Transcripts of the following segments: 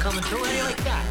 coming through. How do you like that?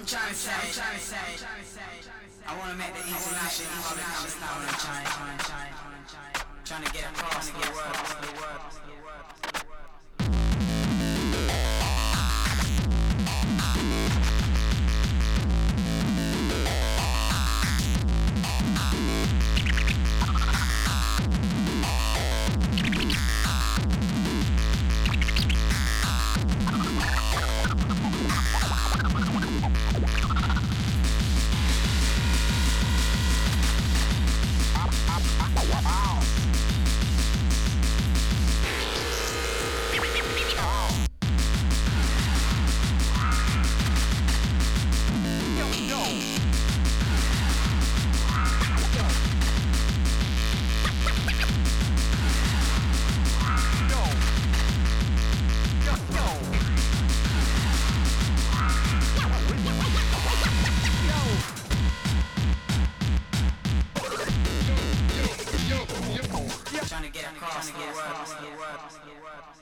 I'm trying to say, I'm trying to say, lost.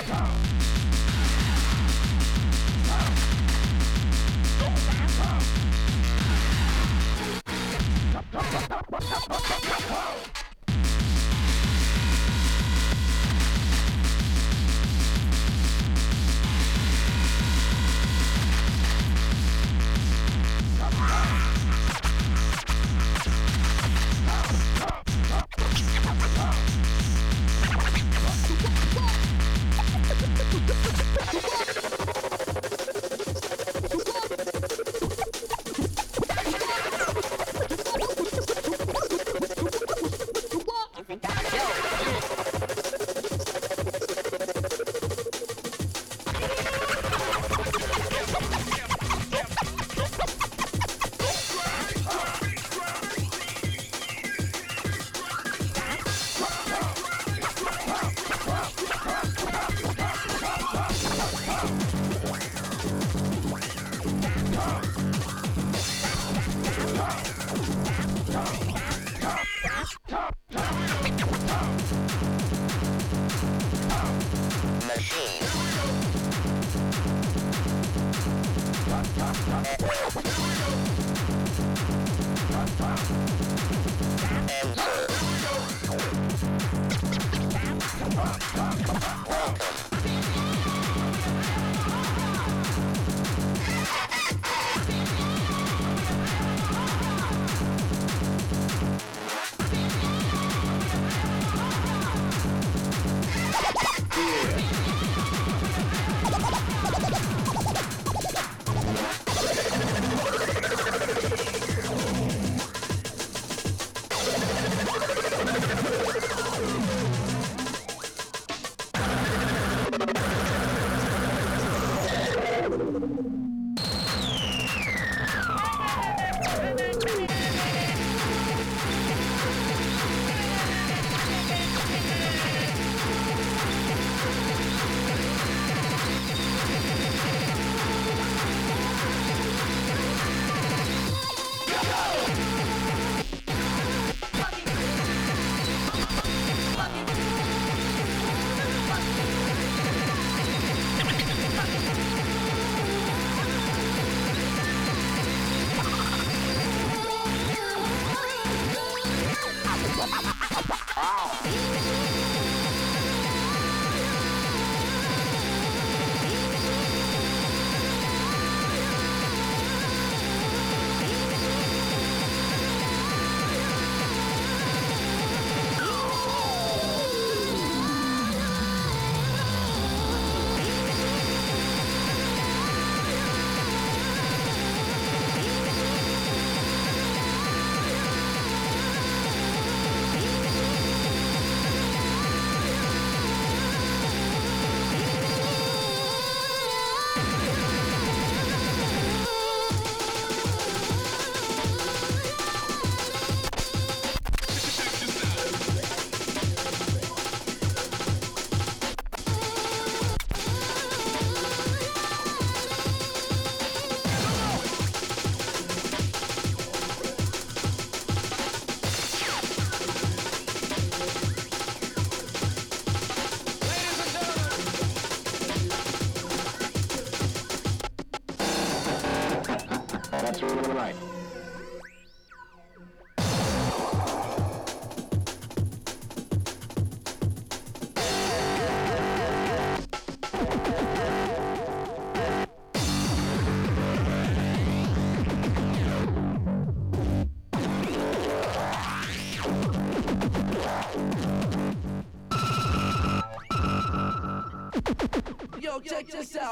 Stop it!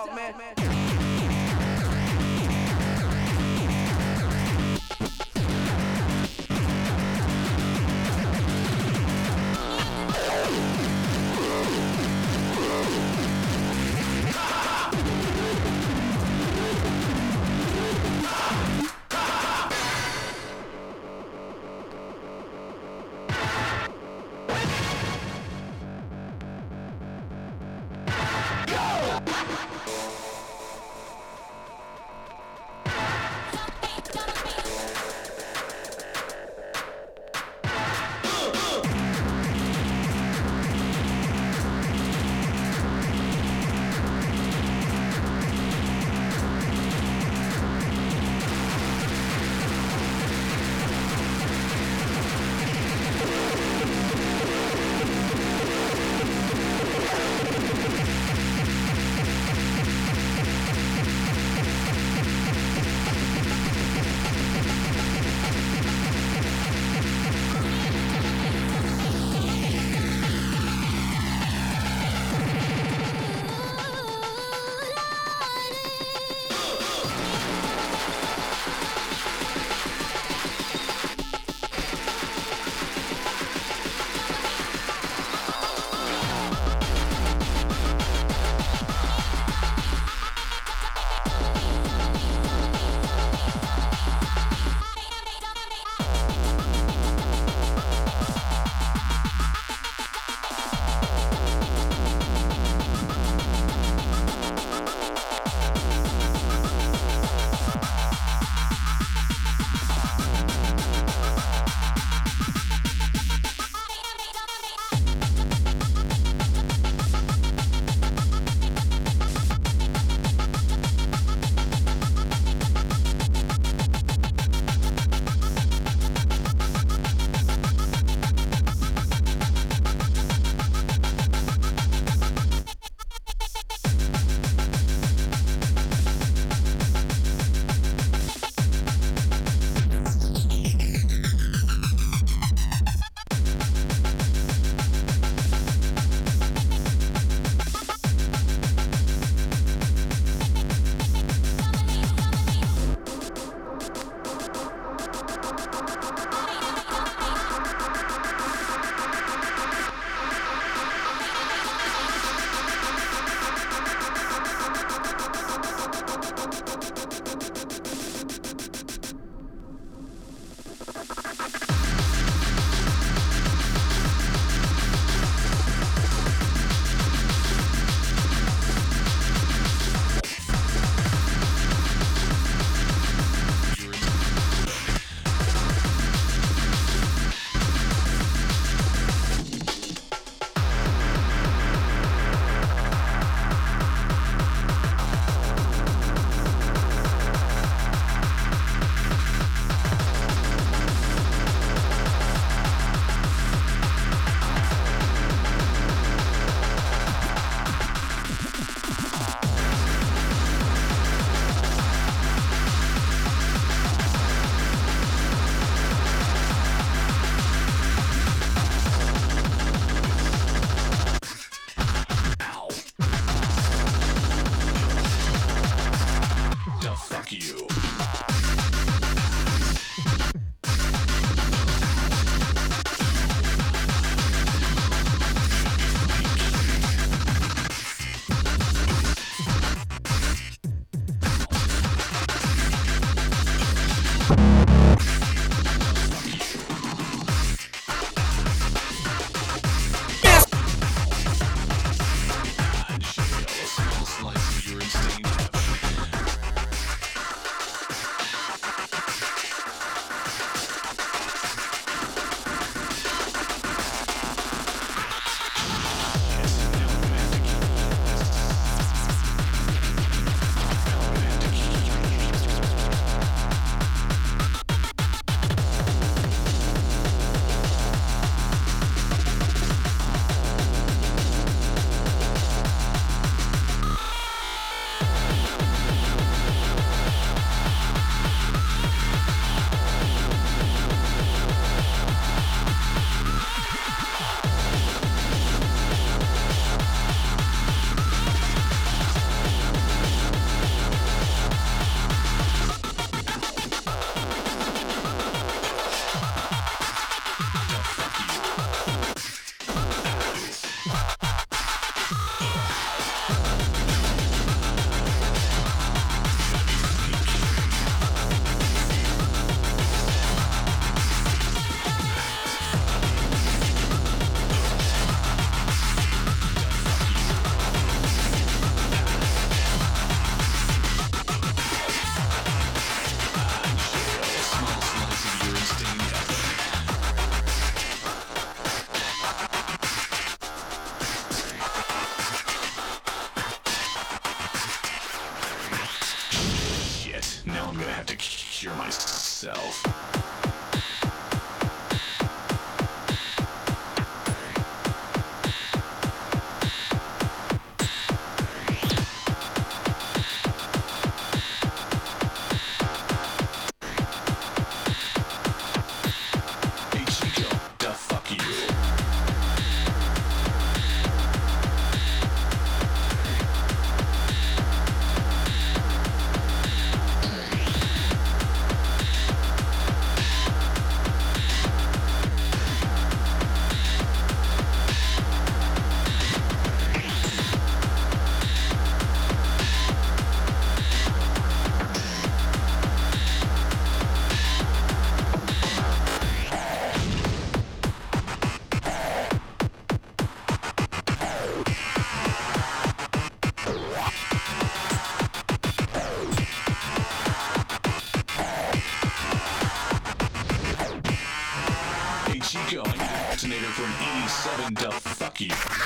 Out, man. An 87 to fuck you.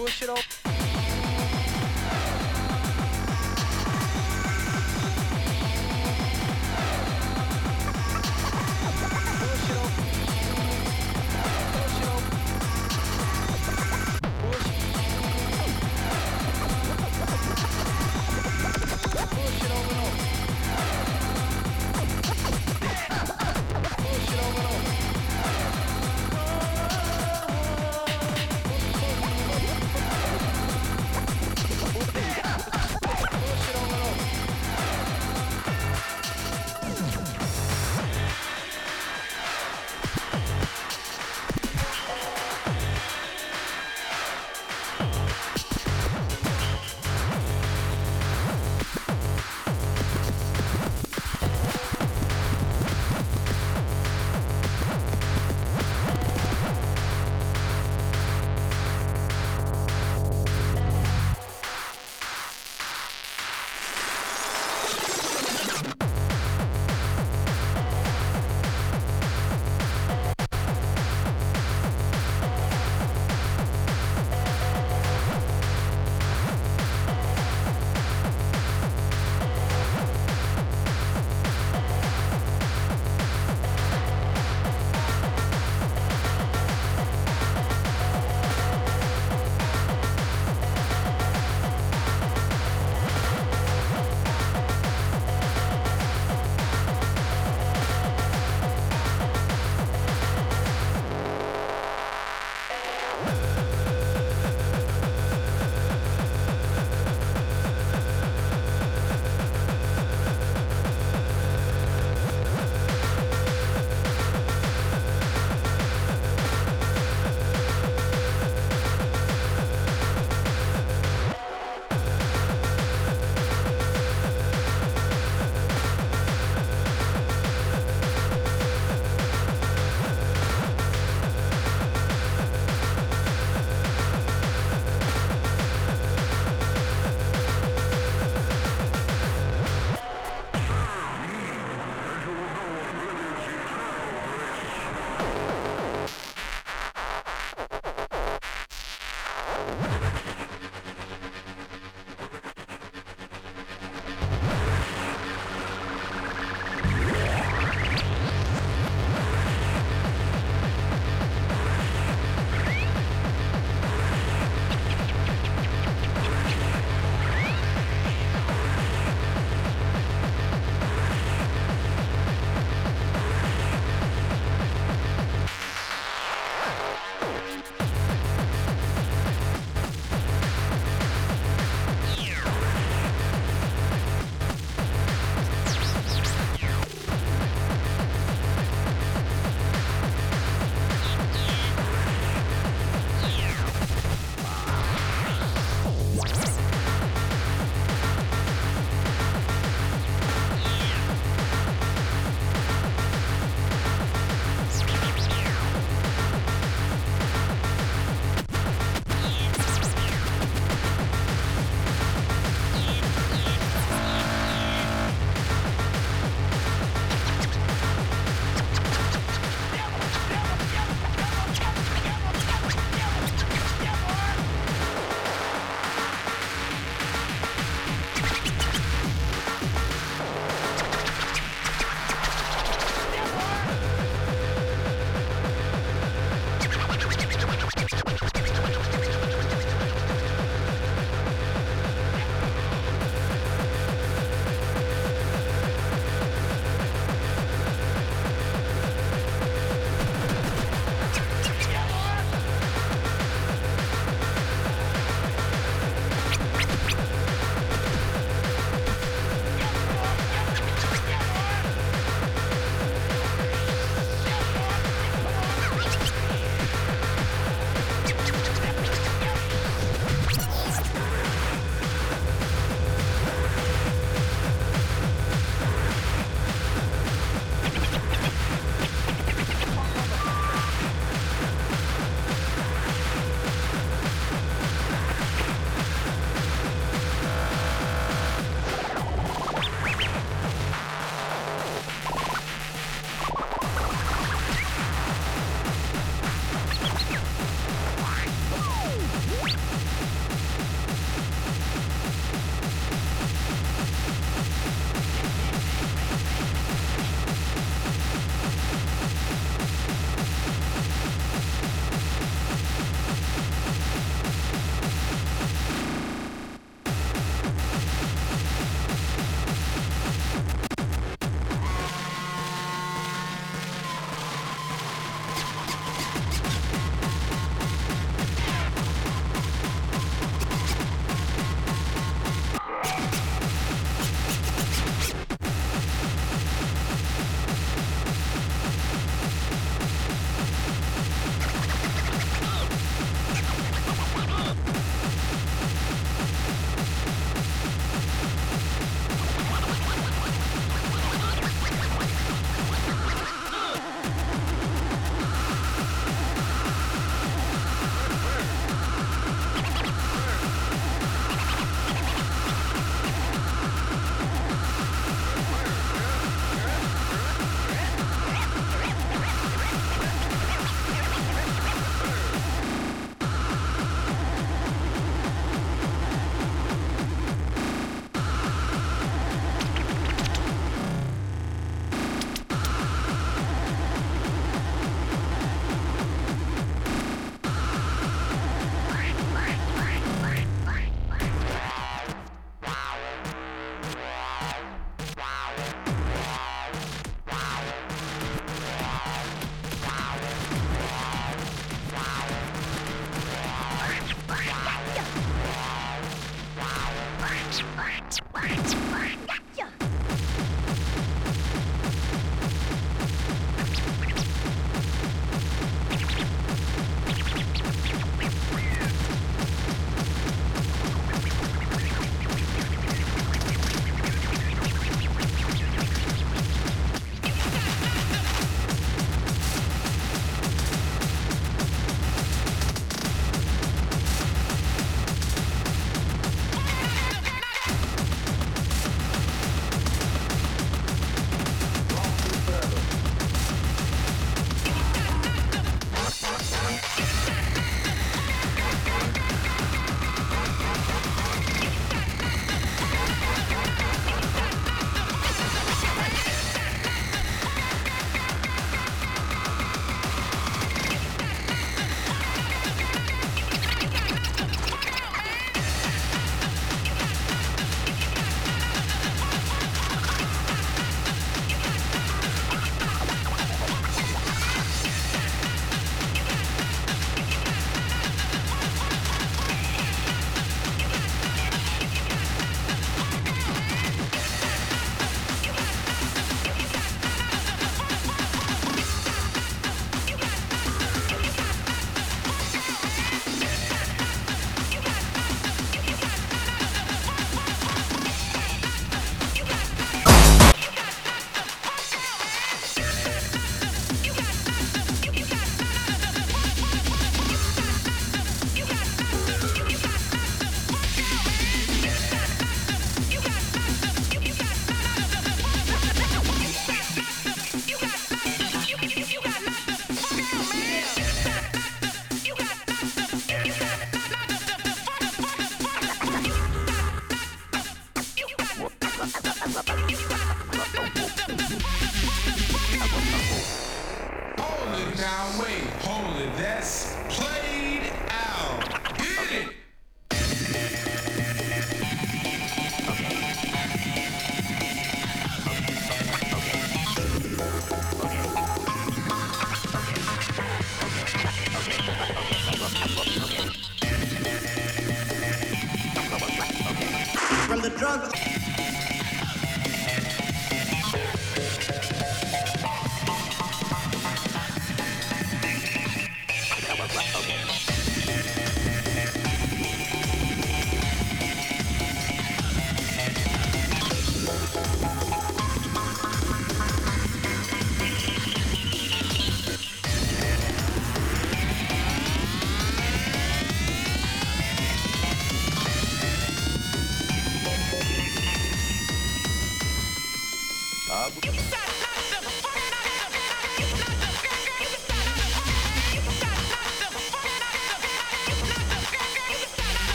Push it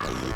Graffiti,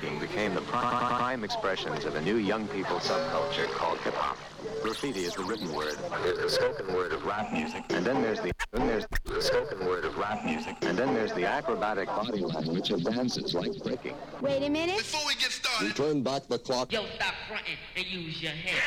breaking became the prime expressions of a new young people subculture called hip hop. Graffiti is the written word. There's the spoken word of rap music, and then there's the then there's the spoken word of rap music, and then there's the acrobatic body language of dances like breaking. Wait a minute. Before we get started, Turn back the clock. Yo, stop fronting and use your head.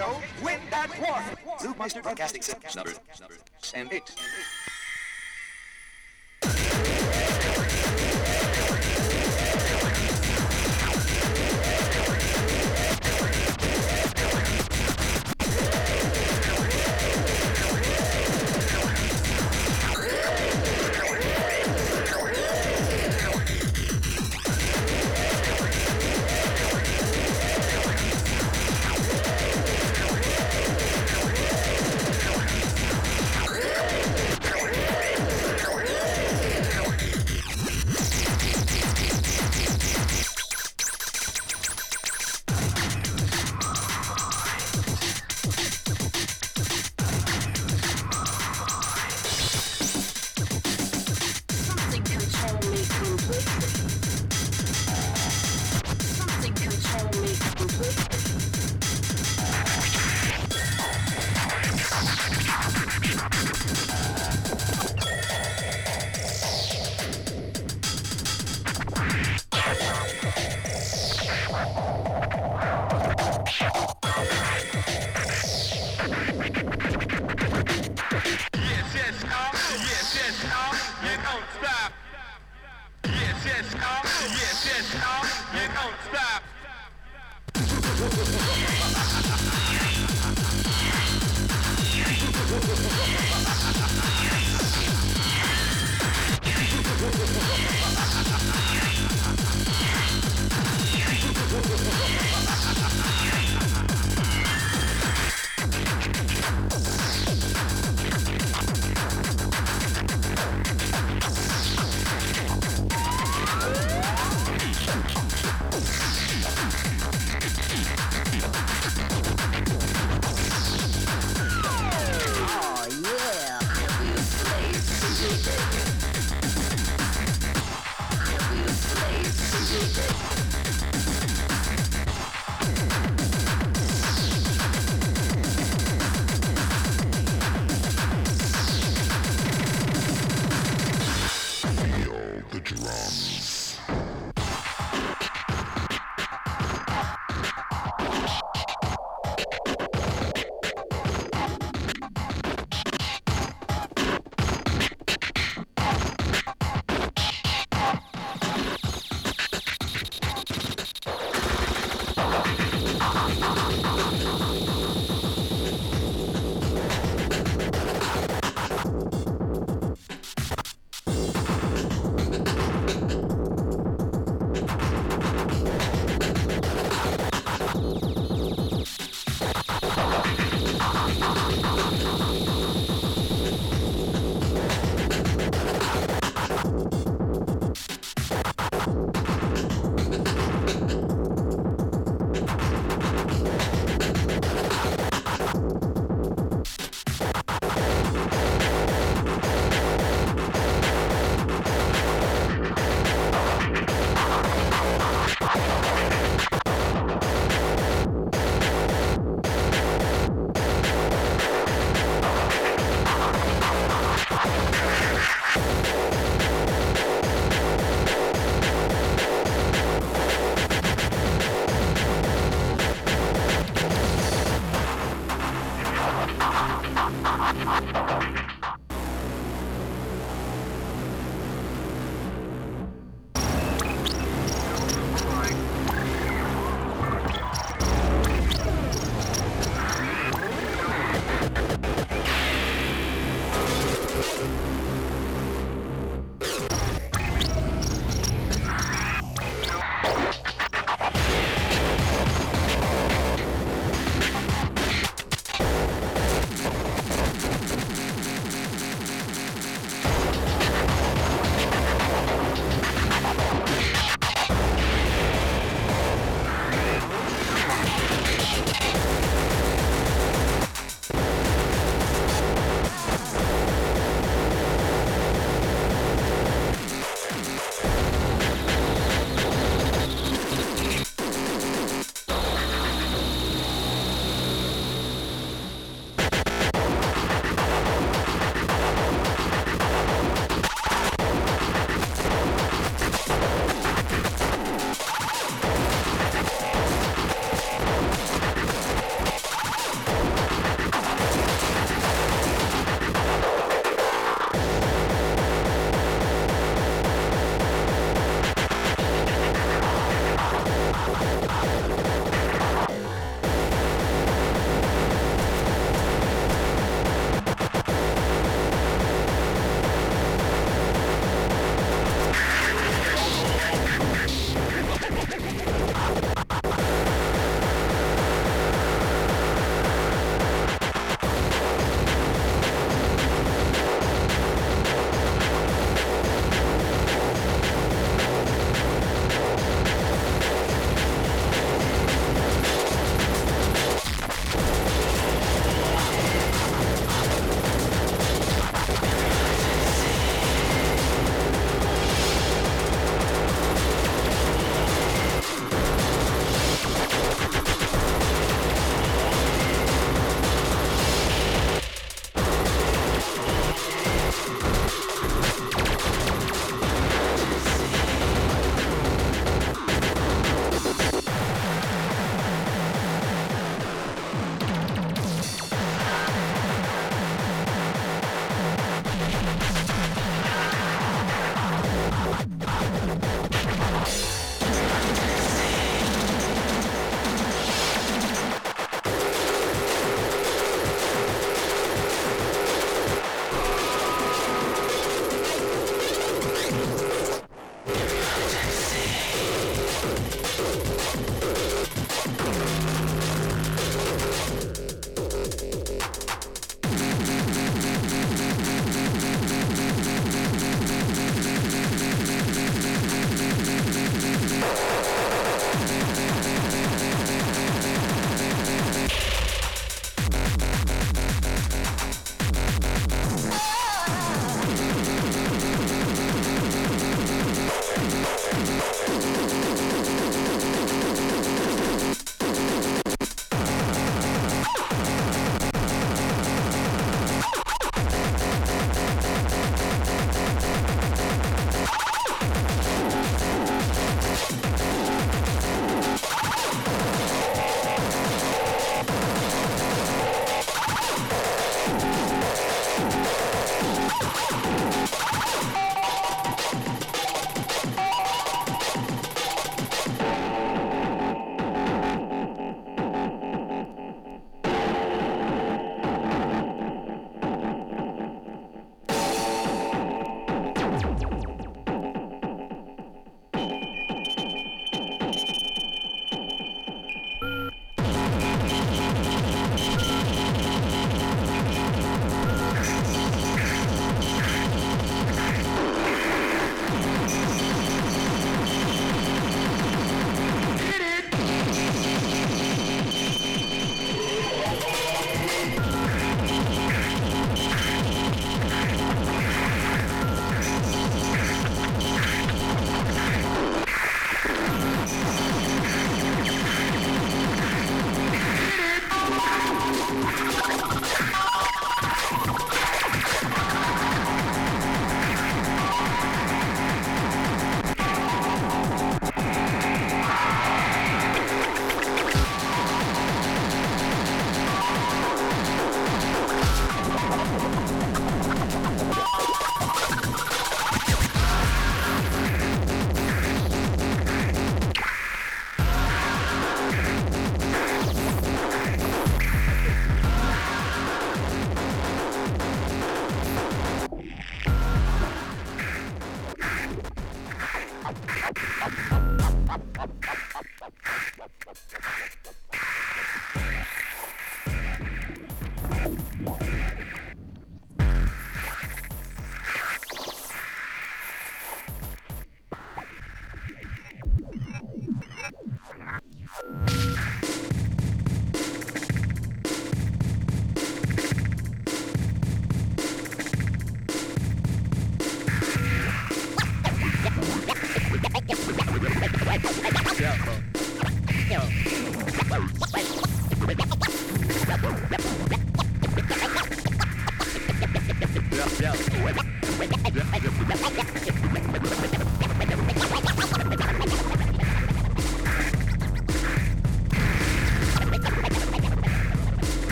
show with that dwarf. Brewmaster Broadcasting System number, number, and eight.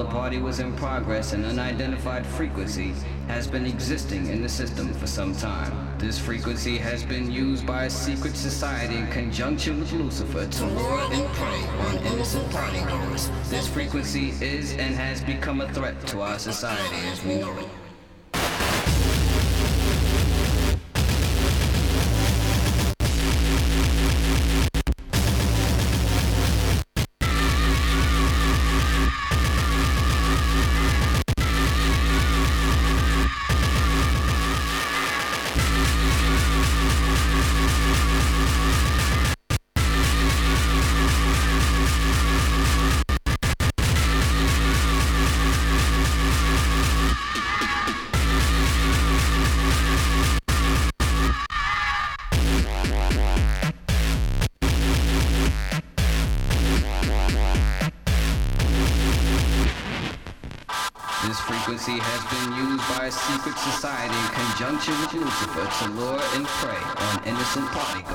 In progress, an unidentified frequency has been existing in the system for some time. This frequency has been used by a secret society in conjunction with Lucifer to lure and prey on innocent partygoers. This frequency is and has become a threat to our society as we know it. Secret society in conjunction with Lucifer to lure and prey on innocent partygoers.